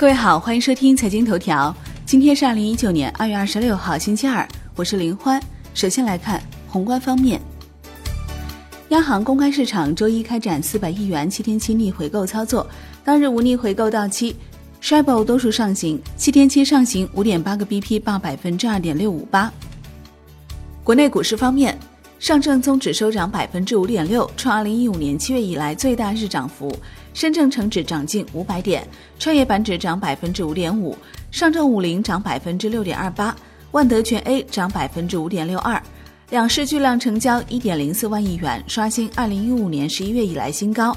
各位好，欢迎收听财经头条。今天是二零一九年二月二十六号，星期二，我是林欢。首先来看宏观方面，央行公开市场周一开展四百亿元七天期逆回购操作，当日无逆回购到期 s h i b o 多数上行，七天期上行五点八个 BP，报百分之二点六五八。国内股市方面。上证综指收涨百分之五点六，创二零一五年七月以来最大日涨幅；深证成指涨近五百点，创业板指涨百分之五点五，上证五零涨百分之六点二八，万德全 A 涨百分之五点六二。两市巨量成交一点零四万亿元，刷新二零一五年十一月以来新高。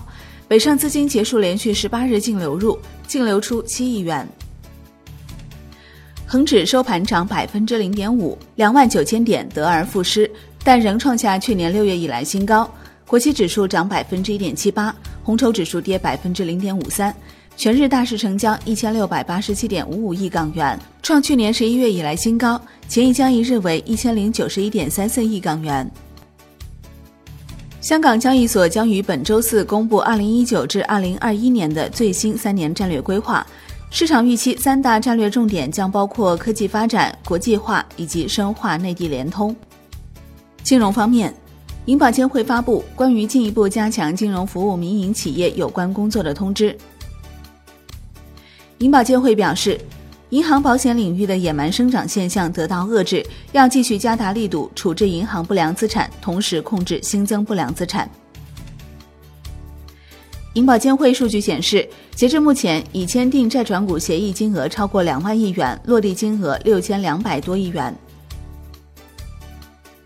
北上资金结束连续十八日净流入，净流出七亿元。恒指收盘涨百分之零点五，两万九千点得而复失。但仍创下去年六月以来新高。国企指数涨百分之一点七八，红筹指数跌百分之零点五三。全日大市成交一千六百八十七点五五亿港元，创去年十一月以来新高。前一交易日为一千零九十一点三四亿港元。香港交易所将于本周四公布二零一九至二零二一年的最新三年战略规划。市场预期三大战略重点将包括科技发展、国际化以及深化内地联通。金融方面，银保监会发布关于进一步加强金融服务民营企业有关工作的通知。银保监会表示，银行保险领域的野蛮生长现象得到遏制，要继续加大力度处置银行不良资产，同时控制新增不良资产。银保监会数据显示，截至目前，已签订债转股协议金额超过两万亿元，落地金额六千两百多亿元。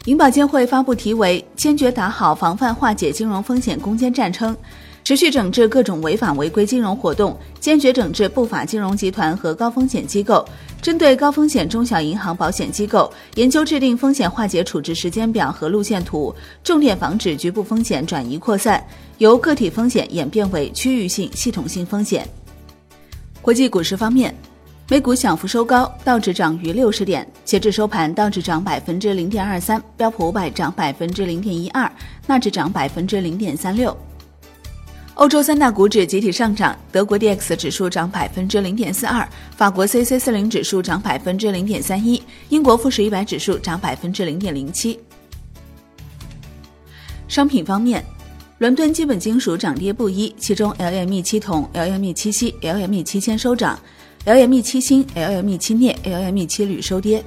银保监会发布题为《坚决打好防范化解金融风险攻坚战》，称持续整治各种违法违规金融活动，坚决整治不法金融集团和高风险机构。针对高风险中小银行、保险机构，研究制定风险化解处置时间表和路线图，重点防止局部风险转移扩散，由个体风险演变为区域性、系统性风险。国际股市方面。美股小幅收高，道指涨逾六十点，截至收盘，道指涨百分之零点二三，标普五百涨百分之零点一二，纳指涨百分之零点三六。欧洲三大股指集体上涨，德国 D X 指数涨百分之零点四二，法国 C C 四零指数涨百分之零点三一，英国富时一百指数涨百分之零点零七。商品方面，伦敦基本金属涨跌不一，其中 L M E 七铜、L M E 七锡、L M E 七铅收涨。LME 七锌、LME 七镍、LME 七铝收跌。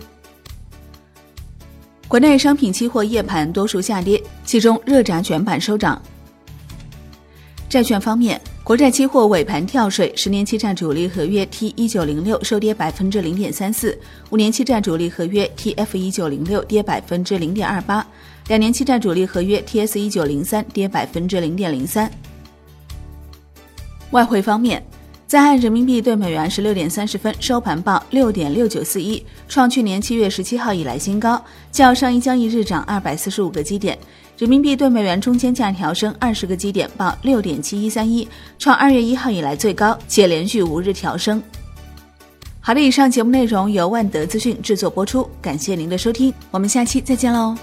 国内商品期货夜盘多数下跌，其中热轧卷板收涨。债券方面，国债期货尾盘跳水，十年期债主力合约 T 一九零六收跌百分之零点三四，五年期债主力合约 TF 一九零六跌百分之零点二八，两年期债主力合约 TS 一九零三跌百分之零点零三。外汇方面。在岸人民币对美元十六点三十分收盘报六点六九四一，创去年七月十七号以来新高，较上一交易日涨二百四十五个基点。人民币对美元中间价调升二十个基点，报六点七一三一，创二月一号以来最高，且连续五日调升。好的，以上节目内容由万德资讯制作播出，感谢您的收听，我们下期再见喽。